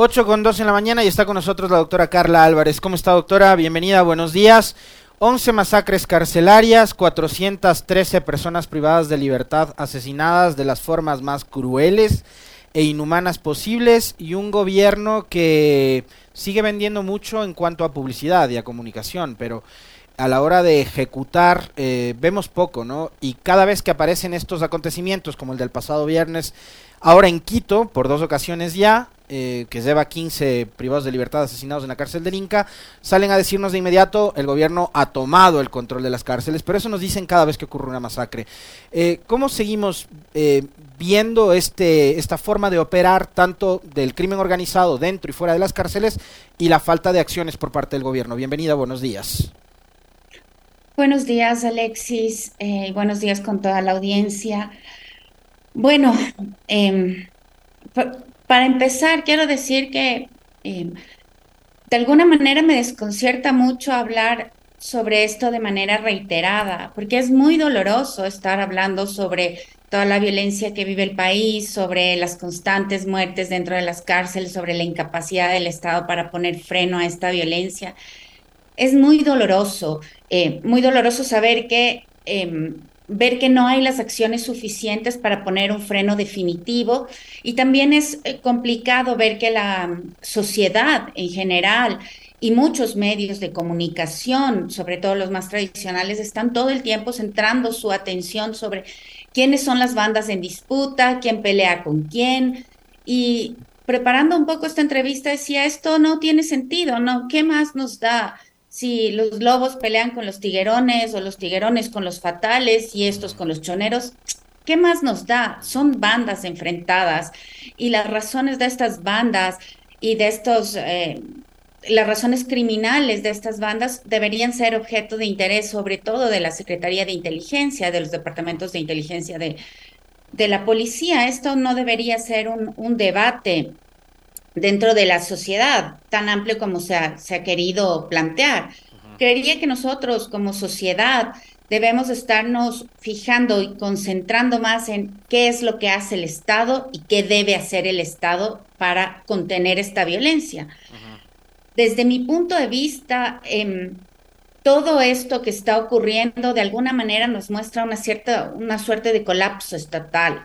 8 con 2 en la mañana y está con nosotros la doctora Carla Álvarez. ¿Cómo está, doctora? Bienvenida, buenos días. 11 masacres carcelarias, 413 personas privadas de libertad asesinadas de las formas más crueles e inhumanas posibles y un gobierno que sigue vendiendo mucho en cuanto a publicidad y a comunicación, pero a la hora de ejecutar eh, vemos poco, ¿no? Y cada vez que aparecen estos acontecimientos, como el del pasado viernes, ahora en Quito, por dos ocasiones ya, eh, que lleva 15 privados de libertad asesinados en la cárcel del Inca, salen a decirnos de inmediato el gobierno ha tomado el control de las cárceles, pero eso nos dicen cada vez que ocurre una masacre. Eh, ¿Cómo seguimos eh, viendo este, esta forma de operar tanto del crimen organizado dentro y fuera de las cárceles y la falta de acciones por parte del gobierno? Bienvenida, buenos días. Buenos días, Alexis. buenos días con toda la audiencia. Bueno, eh, para empezar, quiero decir que eh, de alguna manera me desconcierta mucho hablar sobre esto de manera reiterada, porque es muy doloroso estar hablando sobre toda la violencia que vive el país, sobre las constantes muertes dentro de las cárceles, sobre la incapacidad del Estado para poner freno a esta violencia. Es muy doloroso, eh, muy doloroso saber que em, ver que no hay las acciones suficientes para poner un freno definitivo y también es eh, complicado ver que la mm, sociedad en general y muchos medios de comunicación, sobre todo los más tradicionales, están todo el tiempo centrando su atención sobre quiénes son las bandas en disputa, quién pelea con quién. Y preparando un poco esta entrevista decía, esto no tiene sentido, ¿no? ¿Qué más nos da? Si los lobos pelean con los tiguerones o los tiguerones con los fatales y estos con los choneros, ¿qué más nos da? Son bandas enfrentadas y las razones de estas bandas y de estos, eh, las razones criminales de estas bandas deberían ser objeto de interés sobre todo de la Secretaría de Inteligencia, de los departamentos de inteligencia de, de la policía. Esto no debería ser un, un debate dentro de la sociedad tan amplio como se ha, se ha querido plantear. Creería que nosotros como sociedad debemos estarnos fijando y concentrando más en qué es lo que hace el Estado y qué debe hacer el Estado para contener esta violencia. Desde mi punto de vista, em, todo esto que está ocurriendo de alguna manera nos muestra una cierta, una suerte de colapso estatal.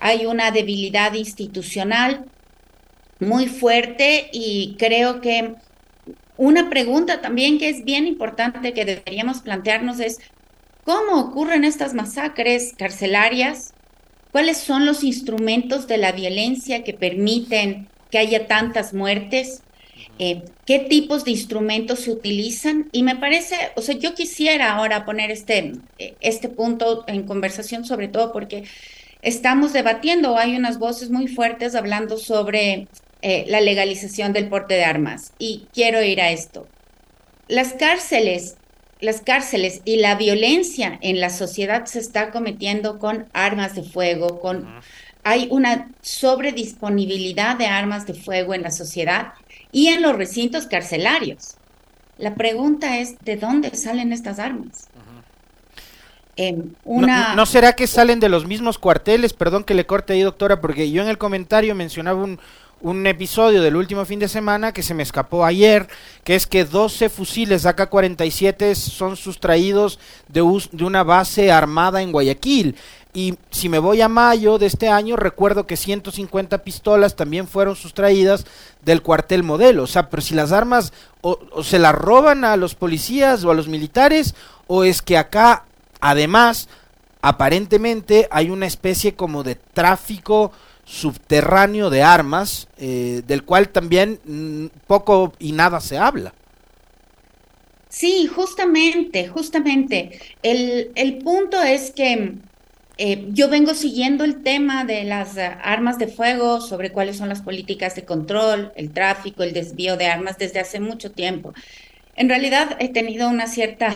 Hay una debilidad institucional, muy fuerte y creo que una pregunta también que es bien importante que deberíamos plantearnos es, ¿cómo ocurren estas masacres carcelarias? ¿Cuáles son los instrumentos de la violencia que permiten que haya tantas muertes? Eh, ¿Qué tipos de instrumentos se utilizan? Y me parece, o sea, yo quisiera ahora poner este, este punto en conversación, sobre todo porque estamos debatiendo, hay unas voces muy fuertes hablando sobre eh, la legalización del porte de armas. Y quiero ir a esto. Las cárceles, las cárceles y la violencia en la sociedad se está cometiendo con armas de fuego, con hay una sobredisponibilidad de armas de fuego en la sociedad y en los recintos carcelarios. La pregunta es, ¿de dónde salen estas armas? Em, una... ¿No, será que salen de los mismos cuarteles? Perdón que le corte ahí, doctora, porque yo en el comentario mencionaba un, un episodio del último fin de semana que se me escapó ayer, que es que 12 fusiles AK-47 son sustraídos de, una base armada en Guayaquil. Y si me voy a mayo de este año, recuerdo que 150 pistolas también fueron sustraídas del cuartel modelo. O sea, pero si las armas o se las roban a los policías o a los militares, o es que acá, además, aparentemente hay una especie como de tráfico subterráneo de armas, eh, del cual también mm, poco y nada se habla. Sí, justamente, justamente. El, el punto es que eh, yo vengo siguiendo el tema de las eh, armas de fuego, sobre cuáles son las políticas de control, el tráfico, el desvío de armas desde hace mucho tiempo. En realidad he tenido una cierta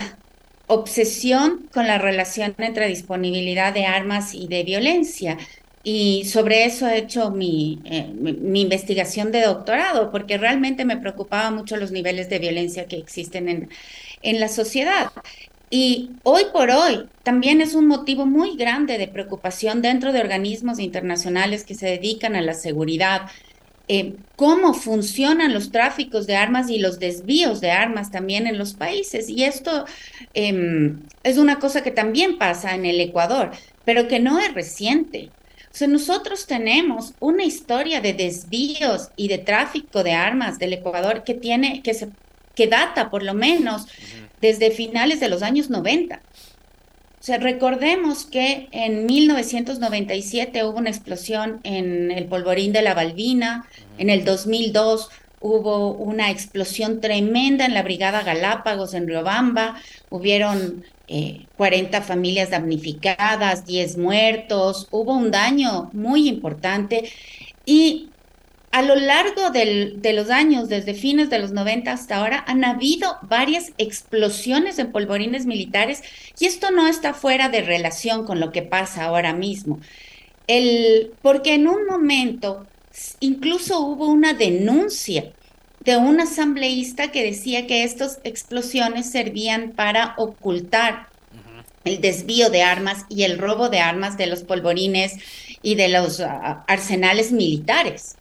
obsesión con la relación entre disponibilidad de armas y de violencia. Y sobre eso he hecho mi, eh, mi, investigación de doctorado, porque realmente me preocupaba mucho los niveles de violencia que existen en, en la sociedad. Y hoy por hoy también es un motivo muy grande de preocupación dentro de organismos internacionales que se dedican a la seguridad. Eh, cómo funcionan los tráficos de armas y los desvíos de armas también en los países. Y esto em, es una cosa que también pasa en el Ecuador, pero que no es reciente. O sea, nosotros tenemos una historia de desvíos y de tráfico de armas del Ecuador que tiene, que se, que data por lo menos desde finales de los años 90. O sea, recordemos que en 1997 hubo una explosión en el polvorín de la Balbina, en el 2002 hubo una explosión tremenda en la Brigada Galápagos en Riobamba, hubieron 40 eh, familias damnificadas, 10 muertos, hubo un daño muy importante y a lo largo de los años, desde fines de los 90 hasta ahora, han habido varias explosiones en polvorines militares y esto no está fuera de relación con lo que pasa ahora mismo. El, porque en un momento incluso hubo una denuncia de un asambleísta que decía que estas explosiones servían para ocultar el desvío de armas y el robo de armas de los polvorines y de los ah, arsenales militares.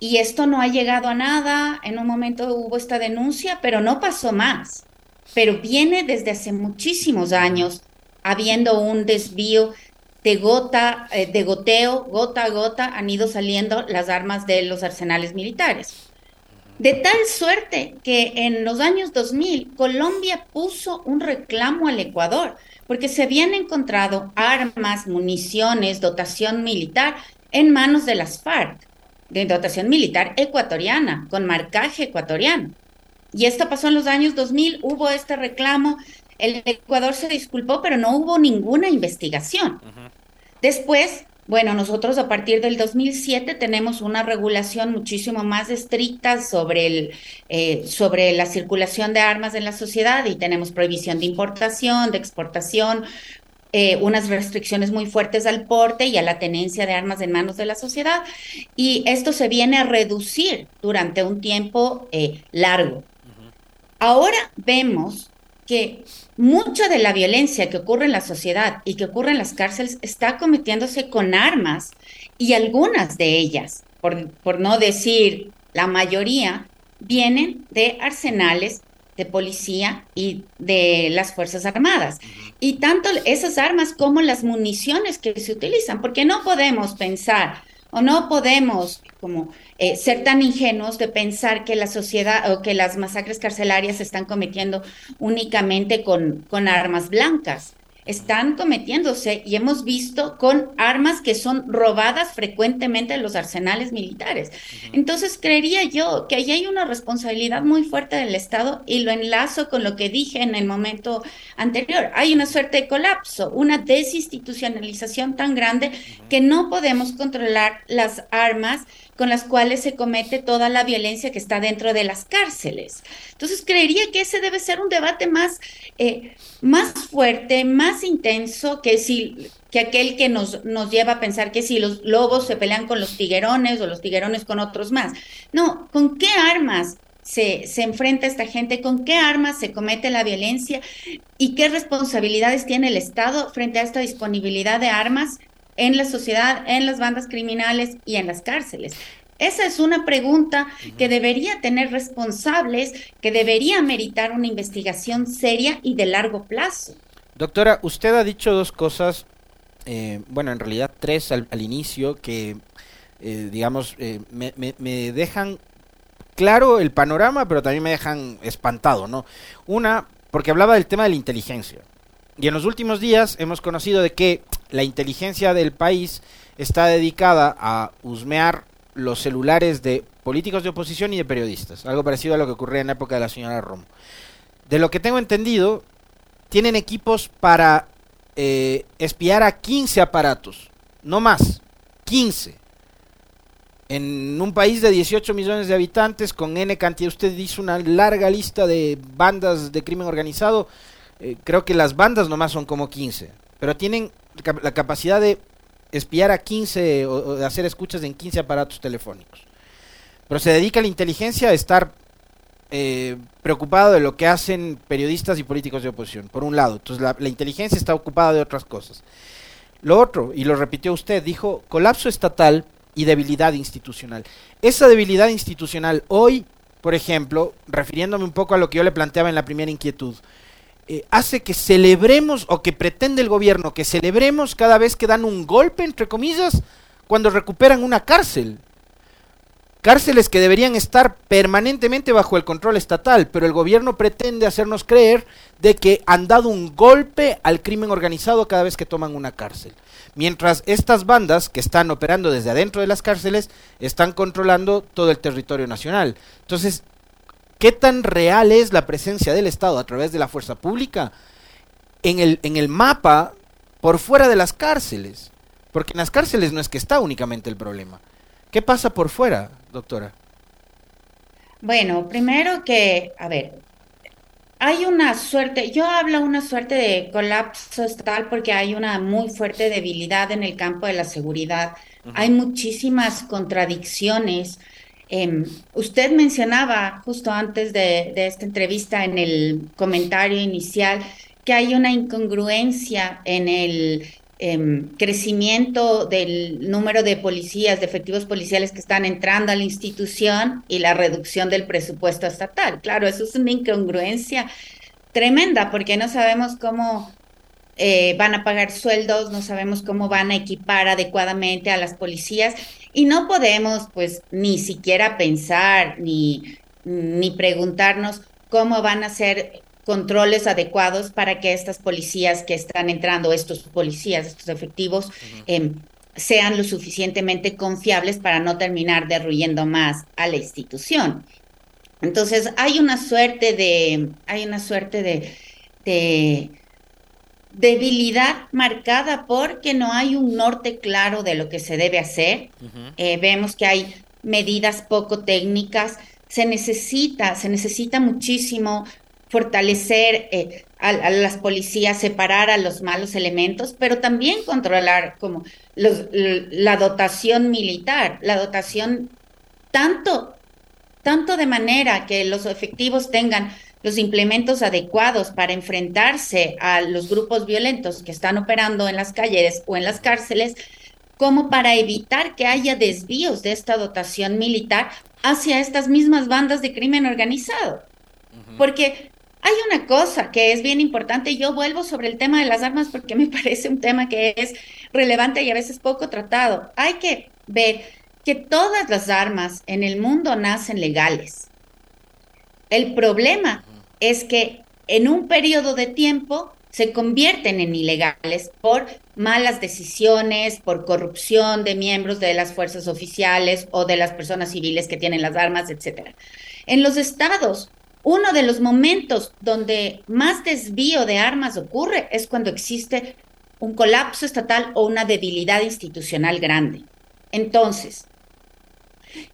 Y esto no ha llegado a nada. En un momento hubo esta denuncia, pero no pasó más. Pero viene desde hace muchísimos años habiendo un desvío de gota, eh, de goteo, gota a gota, han ido saliendo las armas de los arsenales militares. De tal suerte que en los años 2000 Colombia puso un reclamo al Ecuador porque se habían encontrado armas, municiones, dotación militar en manos de las FARC de dotación militar ecuatoriana, con marcaje ecuatoriano. Y esto pasó en los años 2000, hubo este reclamo, el Ecuador se disculpó, pero no hubo ninguna investigación. Después, bueno, nosotros a partir del 2007 tenemos una regulación muchísimo más estricta sobre, el, eh, sobre la circulación de armas en la sociedad y tenemos prohibición de importación, de exportación, eh, unas restricciones muy fuertes al porte y a la tenencia de armas en manos de la sociedad. Y esto se viene a reducir durante un tiempo eh, largo. Ahora vemos que mucha de la violencia que ocurre en la sociedad y que ocurre en las cárceles está cometiéndose con armas y algunas de ellas, por, por no decir la mayoría, vienen de arsenales de policía y de las Fuerzas Armadas. Y tanto esas armas como las municiones que se utilizan, porque no podemos pensar o no podemos como eh, ser tan ingenuos de pensar que la sociedad o que las masacres carcelarias se están cometiendo únicamente con, con armas blancas están cometiéndose y hemos visto con armas que son robadas frecuentemente en los arsenales militares. Entonces, creería yo que ahí hay una responsabilidad muy fuerte del Estado y lo enlazo con lo que dije en el momento anterior. Hay una suerte de colapso, una desinstitucionalización tan grande que no podemos controlar las armas con las cuales se comete toda la violencia que está dentro de las cárceles. Entonces, creería que ese debe ser un debate más, eh, más fuerte, más intenso que si que aquel que nos, nos lleva a pensar que si los lobos se pelean con los tiguerones o los tiguerones con otros más. No, ¿con qué armas se, se, enfrenta esta gente, con qué armas se comete la violencia y qué responsabilidades tiene el Estado frente a esta disponibilidad de armas en la sociedad, en las bandas criminales y en las cárceles. Esa es una pregunta que debería tener responsables, que debería meritar una investigación seria y de largo plazo. Doctora, usted ha dicho dos cosas, eh, bueno, en realidad tres al, inicio, que, eh, digamos, eh, me, me, dejan claro el panorama, pero también me dejan espantado, ¿no? Una, porque hablaba del tema de la inteligencia. Y en los últimos días hemos conocido de que la inteligencia del país está dedicada a husmear los celulares de políticos de oposición y de periodistas, algo parecido a lo que ocurría en la época de la señora Romo. De lo que tengo entendido, tienen equipos para eh, espiar a 15 aparatos, no más, 15. En un país de 18 millones de habitantes, con N cantidad, usted hizo una larga lista de bandas de crimen organizado, eh, creo que las bandas nomás son como 15, pero tienen la capacidad de espiar a 15 o, hacer escuchas en 15 aparatos telefónicos. Pero se dedica la inteligencia a estar eh, preocupado de lo que hacen periodistas y políticos de oposición, por un lado. Entonces la, la, inteligencia está ocupada de otras cosas. Lo otro, y lo repitió usted, dijo colapso estatal y debilidad institucional. Esa debilidad institucional hoy, por ejemplo, refiriéndome un poco a lo que yo le planteaba en la primera inquietud, eh, hace que celebremos o que pretende el gobierno que celebremos cada vez que dan un golpe, entre comillas, cuando recuperan una cárcel. Cárceles que deberían estar permanentemente bajo el control estatal, pero el gobierno pretende hacernos creer de que han dado un golpe al crimen organizado cada vez que toman una cárcel. Mientras estas bandas que están operando desde adentro de las cárceles están controlando todo el territorio nacional. Entonces, ¿qué tan real es la presencia del Estado a través de la fuerza pública en el, en el mapa por fuera de las cárceles? Porque en las cárceles no es que está únicamente el problema. ¿Qué pasa por fuera, doctora? Bueno, primero que, a ver, hay una suerte, yo hablo una suerte de colapso estatal porque hay una muy fuerte debilidad en el campo de la seguridad. Hay muchísimas contradicciones. Em, usted mencionaba justo antes de, esta entrevista en el comentario inicial que hay una incongruencia en el Em, crecimiento del número de policías, de efectivos policiales que están entrando a la institución y la reducción del presupuesto estatal. Claro, eso es una incongruencia tremenda porque no sabemos cómo eh, van a pagar sueldos, no sabemos cómo van a equipar adecuadamente a las policías y no podemos pues ni siquiera pensar ni, ni preguntarnos cómo van a ser controles adecuados para que estas policías que están entrando, estos policías, estos efectivos, em, sean lo suficientemente confiables para no terminar derruyendo más a la institución. Entonces, hay una suerte de, hay una suerte de, de debilidad marcada porque no hay un norte claro de lo que se debe hacer. Eh, vemos que hay medidas poco técnicas. Se necesita, se necesita muchísimo fortalecer eh, a, las policías, separar a los malos elementos, pero también controlar como la dotación militar, la dotación tanto, tanto de manera que los efectivos tengan los implementos adecuados para enfrentarse a los grupos violentos que están operando en las calles o en las cárceles, como para evitar que haya desvíos de esta dotación militar hacia estas mismas bandas de crimen organizado. Porque hay una cosa que es bien importante, yo vuelvo sobre el tema de las armas porque me parece un tema que es relevante y a veces poco tratado. Hay que ver que todas las armas en el mundo nacen legales. El problema es que en un periodo de tiempo se convierten en ilegales por malas decisiones, por corrupción de miembros de las fuerzas oficiales o de las personas civiles que tienen las armas, etc. En los estados uno de los momentos donde más desvío de armas ocurre es cuando existe un colapso estatal o una debilidad institucional grande. Entonces,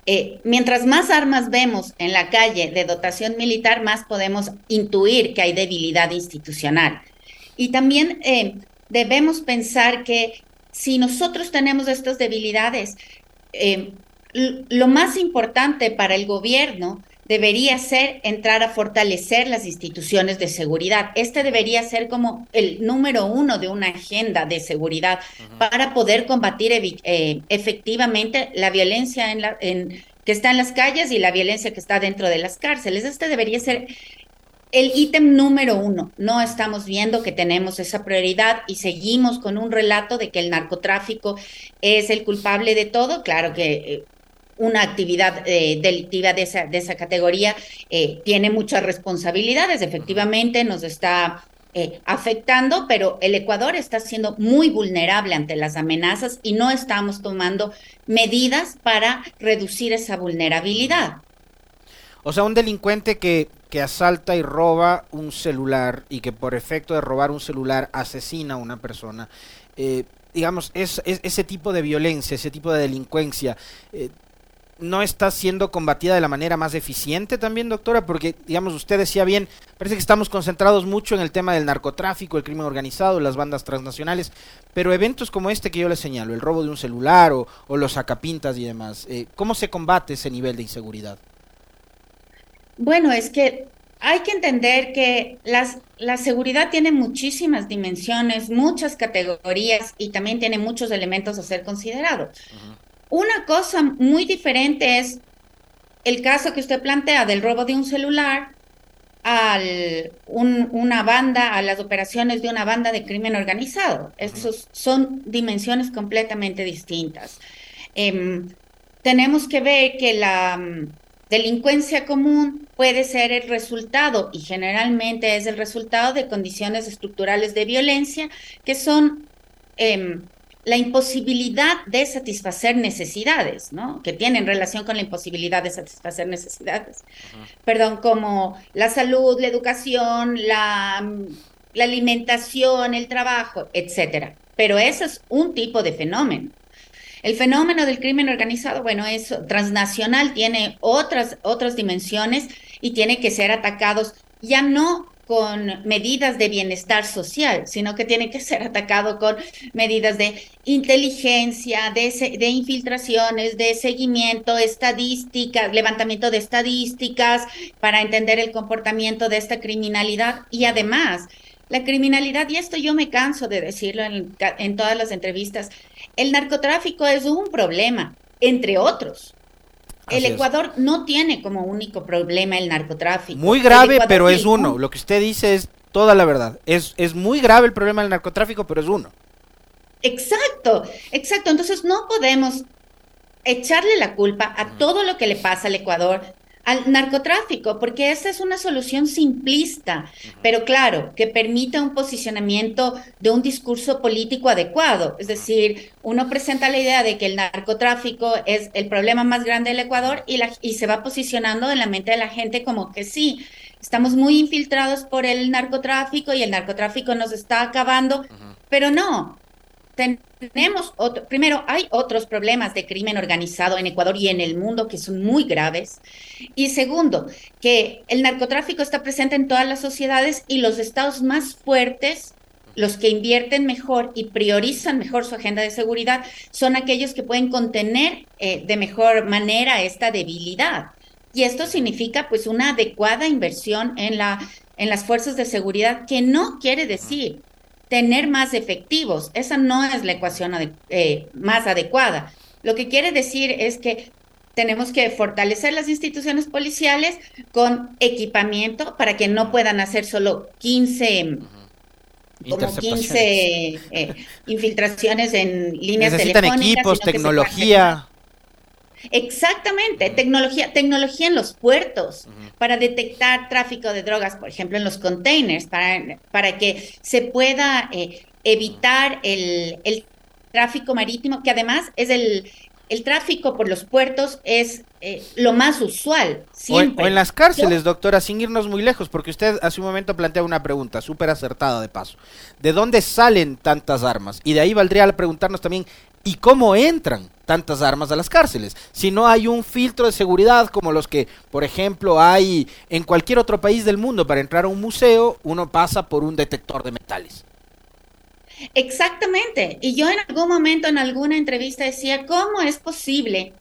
eh, mientras más armas vemos en la calle de dotación militar, más podemos intuir que hay debilidad institucional. Y también eh, debemos pensar que si nosotros tenemos estas debilidades, eh, lo más importante para el gobierno debería ser entrar a fortalecer las instituciones de seguridad. Este debería ser como el número uno de una agenda de seguridad para poder combatir eh, efectivamente la violencia en la, en, que está en las calles y la violencia que está dentro de las cárceles. Este debería ser el ítem número uno. No estamos viendo que tenemos esa prioridad y seguimos con un relato de que el narcotráfico es el culpable de todo. Claro que eh, una actividad eh, delictiva de esa, de esa categoría eh, tiene muchas responsabilidades, efectivamente nos está eh, afectando, pero el Ecuador está siendo muy vulnerable ante las amenazas y no estamos tomando medidas para reducir esa vulnerabilidad. O sea, un delincuente que, que asalta y roba un celular y que por efecto de robar un celular asesina a una persona, digamos, es, ese tipo de violencia, ese tipo de delincuencia, no está siendo combatida de la manera más eficiente también, doctora? Porque, digamos, usted decía bien, parece que estamos concentrados mucho en el tema del narcotráfico, el crimen organizado, las bandas transnacionales, pero eventos como este que yo le señalo, el robo de un celular o, los acapintas y demás, eh, ¿cómo se combate ese nivel de inseguridad? Bueno, es que hay que entender que las, la seguridad tiene muchísimas dimensiones, muchas categorías y también tiene muchos elementos a ser considerados. Una cosa muy diferente es el caso que usted plantea del robo de un celular a una banda, a las operaciones de una banda de crimen organizado. Esos son dimensiones completamente distintas. Em, tenemos que ver que la mm, delincuencia común puede ser el resultado, y generalmente es el resultado de condiciones estructurales de violencia que son em, la imposibilidad de satisfacer necesidades, ¿no? Que tienen relación con la imposibilidad de satisfacer necesidades. Perdón, como la salud, la educación, la, la alimentación, el trabajo, etcétera. Pero eso es un tipo de fenómeno. El fenómeno del crimen organizado, bueno, es transnacional, tiene otras, otras dimensiones y tiene que ser atacados ya no con medidas de bienestar social, sino que tiene que ser atacado con medidas de inteligencia, de, de infiltraciones, de seguimiento, estadísticas, levantamiento de estadísticas para entender el comportamiento de esta criminalidad y además la criminalidad, y esto yo me canso de decirlo en, en todas las entrevistas, el narcotráfico es un problema, entre otros. El Ecuador no tiene como único problema el narcotráfico. Muy grave, pero es uno. Lo que usted dice es toda la verdad. Es, es muy grave el problema del narcotráfico, pero es uno. Exacto, exacto. Entonces no podemos echarle la culpa a todo lo que le pasa al Ecuador al narcotráfico, porque esa es una solución simplista, pero claro, que permita un posicionamiento de un discurso político adecuado. Es decir, uno presenta la idea de que el narcotráfico es el problema más grande del Ecuador y, la, y se va posicionando en la mente de la gente como que sí, estamos muy infiltrados por el narcotráfico y el narcotráfico nos está acabando, pero no, tenemos otro, primero, hay otros problemas de crimen organizado en Ecuador y en el mundo que son muy graves. Y segundo, que el narcotráfico está presente en todas las sociedades y los estados más fuertes, los que invierten mejor y priorizan mejor su agenda de seguridad, son aquellos que pueden contener eh, de mejor manera esta debilidad. Y esto significa pues una adecuada inversión en la en las fuerzas de seguridad, que no quiere decir tener más efectivos. Esa no es la ecuación eh, más adecuada. Lo que quiere decir es que tenemos que fortalecer las instituciones policiales con equipamiento para que no puedan hacer solo 15 como 15 eh, infiltraciones en líneas Necesitan equipos, tecnología. Exactamente, tecnología, tecnología en los puertos para detectar tráfico de drogas, por ejemplo, en los containers, para, para que se pueda eh, evitar el, el, tráfico marítimo, que además es el, el tráfico por los puertos es eh, lo más usual. Siempre. O, en, las cárceles, doctora, sin irnos muy lejos, porque usted hace un momento plantea una pregunta súper acertada de paso. ¿De dónde salen tantas armas? Y de ahí valdría preguntarnos también, ¿y cómo entran tantas armas a las cárceles? Si no hay un filtro de seguridad como los que, por ejemplo, hay en cualquier otro país del mundo para entrar a un museo, uno pasa por un detector de metales. Exactamente. Y yo en algún momento, en alguna entrevista, decía, ¿cómo es posible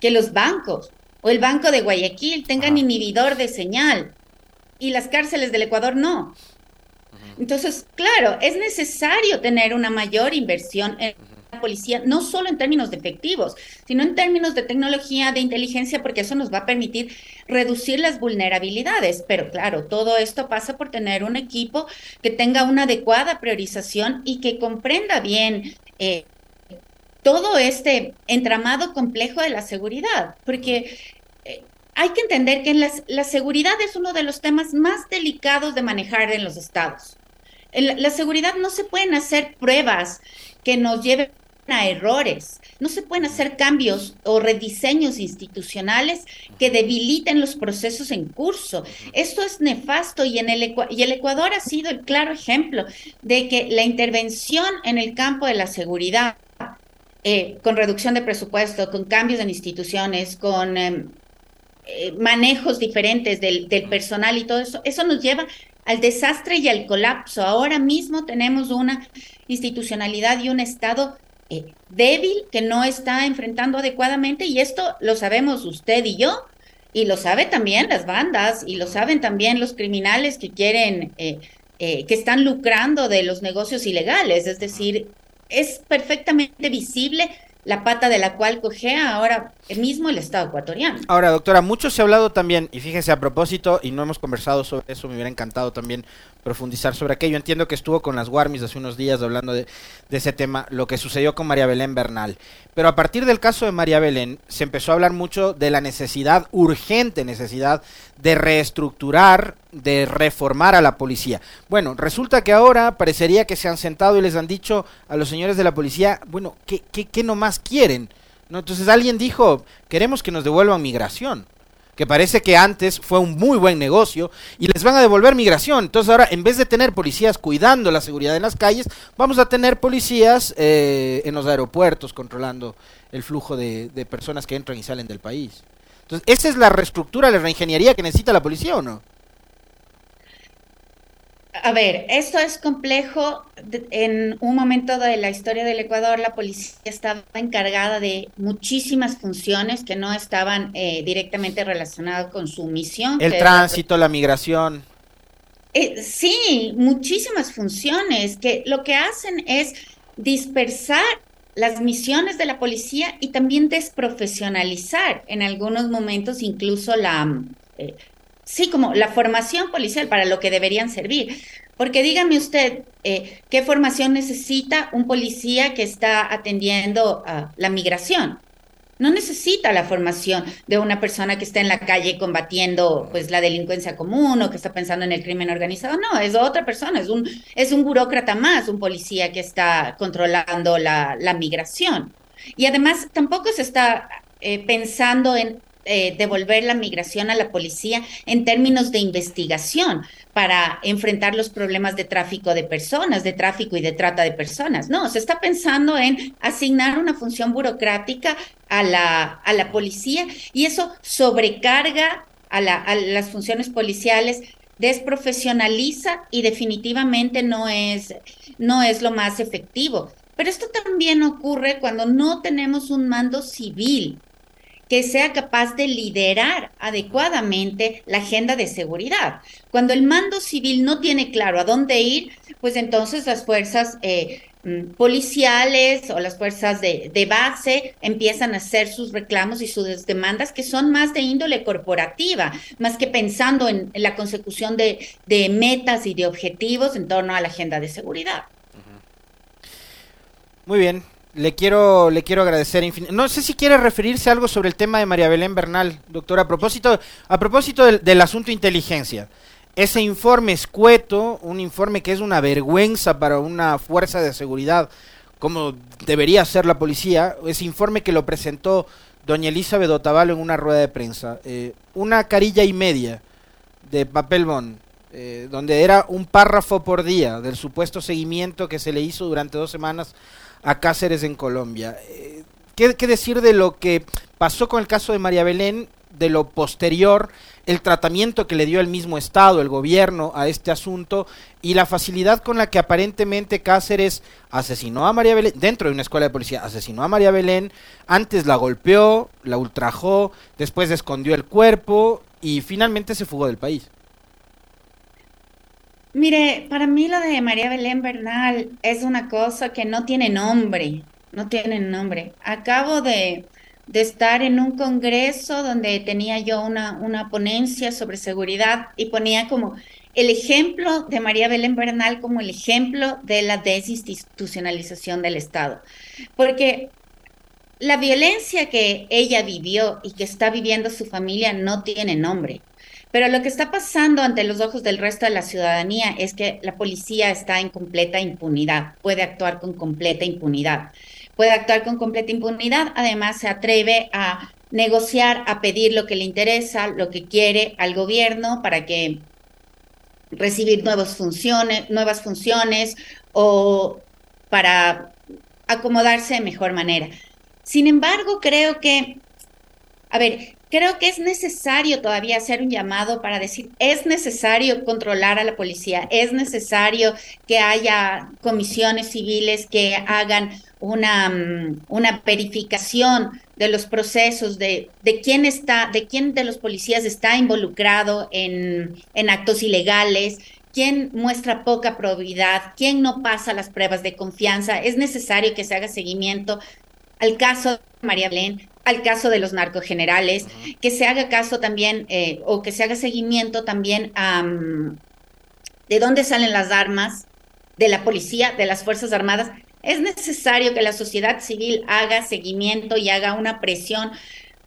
que los bancos o el Banco de Guayaquil tengan inhibidor de señal y las cárceles del Ecuador no? Entonces, claro, es necesario tener una mayor inversión en policía, no solo en términos de efectivos, sino en términos de tecnología, de inteligencia, porque eso nos va a permitir reducir las vulnerabilidades. Pero claro, todo esto pasa por tener un equipo que tenga una adecuada priorización y que comprenda bien. Eh, todo este entramado complejo de la seguridad, porque eh, hay que entender que la seguridad es uno de los temas más delicados de manejar en los estados. En la seguridad no se pueden hacer pruebas que nos lleven a errores. No se pueden hacer cambios o rediseños institucionales que debiliten los procesos en curso. Esto es nefasto y, en el, y el Ecuador ha sido el claro ejemplo de que la intervención en el campo de la seguridad, eh, con reducción de presupuesto, con cambios en instituciones, con em, eh, manejos diferentes del, del personal y todo eso, eso nos lleva al desastre y al colapso. Ahora mismo tenemos una institucionalidad y un Estado eh, débil que no está enfrentando adecuadamente y esto lo sabemos usted y yo y lo sabe también las bandas y lo saben también los criminales que quieren, eh, eh, que están lucrando de los negocios ilegales. Es decir, es perfectamente visible la pata de la cual cogea ahora mismo el Estado ecuatoriano. Ahora, doctora, mucho se ha hablado también, y fíjese a propósito, y no hemos conversado sobre eso, me hubiera encantado también profundizar sobre aquello. Entiendo que estuvo con las Guarmis hace unos días hablando de, de, ese tema, lo que sucedió con María Belén Bernal. Pero a partir del caso de María Belén, se empezó a hablar mucho de la necesidad, urgente necesidad, de reestructurar, de reformar a la policía. Bueno, resulta que ahora parecería que se han sentado y les han dicho a los señores de la policía, bueno, ¿qué, qué, qué nomás quieren? ¿No? Entonces alguien dijo, queremos que nos devuelvan migración que parece que antes fue un muy buen negocio y les van a devolver migración. Entonces ahora, en vez de tener policías cuidando la seguridad en las calles, vamos a tener policías eh, en los aeropuertos controlando el flujo de, de personas que entran y salen del país. Entonces, ¿esa es la reestructura, la reingeniería que necesita la policía o no? A ver, esto es complejo. En un momento de la historia del Ecuador, la policía estaba encargada de muchísimas funciones que no estaban eh, directamente relacionadas con su misión. El tránsito, la... la migración. Eh, sí, muchísimas funciones que lo que hacen es dispersar las misiones de la policía y también desprofesionalizar en algunos momentos incluso la, eh, sí, como la formación policial para lo que deberían servir. Porque dígame usted, eh, ¿qué formación necesita un policía que está atendiendo a la migración? No necesita la formación de una persona que está en la calle combatiendo pues la delincuencia común o que está pensando en el crimen organizado. No, es otra persona, es un, es un burócrata más, un policía que está controlando la, la migración. Y además tampoco se está eh, pensando en eh, devolver la migración a la policía en términos de investigación para enfrentar los problemas de tráfico de personas, de tráfico y de trata de personas. No, se está pensando en asignar una función burocrática a la, a la policía y eso sobrecarga a, la, a las funciones policiales desprofesionaliza y definitivamente no es, no es lo más efectivo. Pero esto también ocurre cuando no tenemos un mando civil que sea capaz de liderar adecuadamente la agenda de seguridad. Cuando el mando civil no tiene claro a dónde ir, pues entonces las fuerzas eh, mm, policiales o las fuerzas de, base empiezan a hacer sus reclamos y sus demandas que son más de índole corporativa, más que pensando en, la consecución de, metas y de objetivos en torno a la agenda de seguridad. Muy bien, le quiero, le quiero agradecer No sé si quiere referirse a algo sobre el tema de María Belén Bernal, doctor, a propósito, a propósito del, del, asunto inteligencia. Ese informe escueto, un informe que es una vergüenza para una fuerza de seguridad, como debería ser la policía, ese informe que lo presentó doña Elizabeth Otavalo en una rueda de prensa, eh, una carilla y media de papel bond, eh, donde era un párrafo por día del supuesto seguimiento que se le hizo durante dos semanas a Cáceres en Colombia. Eh, ¿Qué, ¿Qué decir de lo que pasó con el caso de María Belén, de lo posterior, el tratamiento que le dio el mismo Estado, el gobierno a este asunto y la facilidad con la que aparentemente Cáceres asesinó a María Belén, dentro de una escuela de policía, asesinó a María Belén, antes la golpeó, la ultrajó, después escondió el cuerpo y finalmente se fugó del país. Mire, para mí lo de María Belén Bernal es una cosa que no tiene nombre, no tiene nombre. Acabo de, de estar en un congreso donde tenía yo una, una ponencia sobre seguridad y ponía como el ejemplo de María Belén Bernal como el ejemplo de la desinstitucionalización del Estado. Porque la violencia que ella vivió y que está viviendo su familia no tiene nombre. Pero lo que está pasando ante los ojos del resto de la ciudadanía es que la policía está en completa impunidad, puede actuar con completa impunidad. Puede actuar con completa impunidad, además se atreve a negociar, a pedir lo que le interesa, lo que quiere al gobierno para que recibir nuevas funciones, nuevas funciones o para acomodarse de mejor manera. Sin embargo, creo que, a ver, creo que es necesario todavía hacer un llamado para decir, es necesario controlar a la policía, es necesario que haya comisiones civiles que hagan una, mm, una verificación de los procesos, de, de quién está, de quién de los policías está involucrado en, en actos ilegales, quién muestra poca probidad, quién no pasa las pruebas de confianza. Es necesario que se haga seguimiento al caso de María Belén, al caso de los narcogenerales, que se haga caso también eh, o que se haga seguimiento también a de dónde salen las armas, de la policía, de las Fuerzas Armadas. Es necesario que la sociedad civil haga seguimiento y haga una presión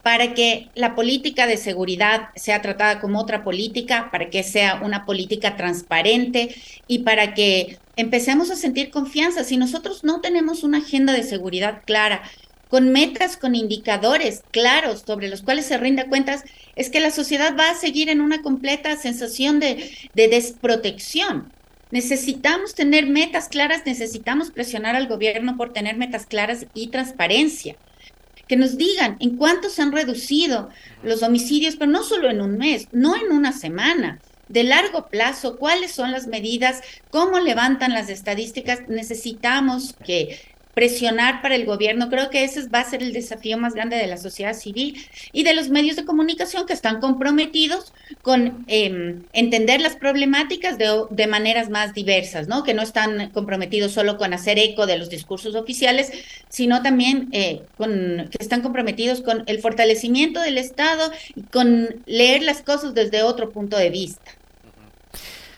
para que la política de seguridad sea tratada como otra política, para que sea una política transparente y para que empecemos a sentir confianza. Si nosotros no tenemos una agenda de seguridad clara, con metas, con indicadores claros sobre los cuales se rinda cuentas, es que la sociedad va a seguir en una completa sensación de, de desprotección. Necesitamos tener metas claras, necesitamos presionar al gobierno por tener metas claras y transparencia. Que nos digan en cuánto se han reducido los homicidios, pero no solo en un mes, no en una semana, de largo plazo, cuáles son las medidas, cómo levantan las estadísticas. Necesitamos que presionar para el gobierno. Creo que ese va a ser el desafío más grande de la sociedad civil y de los medios de comunicación que están comprometidos con em, entender las problemáticas de, de, maneras más diversas, ¿no? Que no están comprometidos solo con hacer eco de los discursos oficiales, sino también eh, con, que están comprometidos con el fortalecimiento del Estado y con leer las cosas desde otro punto de vista.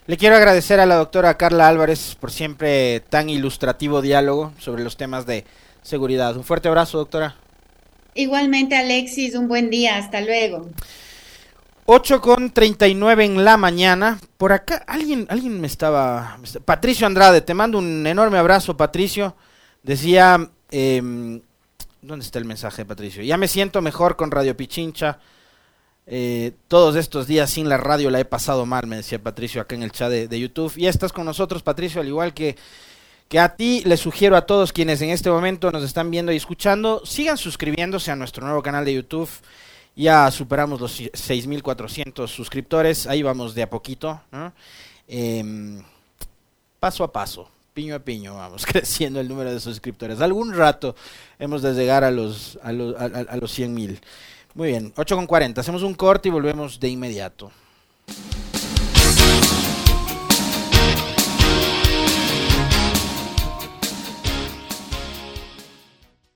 Le quiero agradecer a la doctora Carla Álvarez por siempre tan ilustrativo diálogo sobre los temas de seguridad. Un fuerte abrazo, doctora. Igualmente, Alexis, un buen día. Hasta luego. 8 con 39 en la mañana. Por acá, alguien, alguien me estaba. Patricio Andrade, te mando un enorme abrazo, Patricio. Decía. Eh, ¿Dónde está el mensaje, Patricio? Ya me siento mejor con Radio Pichincha. Eh, todos estos días sin la radio la he pasado mal, me decía Patricio acá en el chat de, YouTube. Y estás con nosotros, Patricio, al igual que, que a ti. Les sugiero a todos quienes en este momento nos están viendo y escuchando, sigan suscribiéndose a nuestro nuevo canal de YouTube. Ya superamos los 6.400 suscriptores, ahí vamos de a poquito, em, paso a paso, piño a piño, vamos creciendo el número de suscriptores. Algún rato hemos de llegar a los, a los, a, a los 100.000. Muy bien, 8.40. Hacemos un corte y volvemos de inmediato.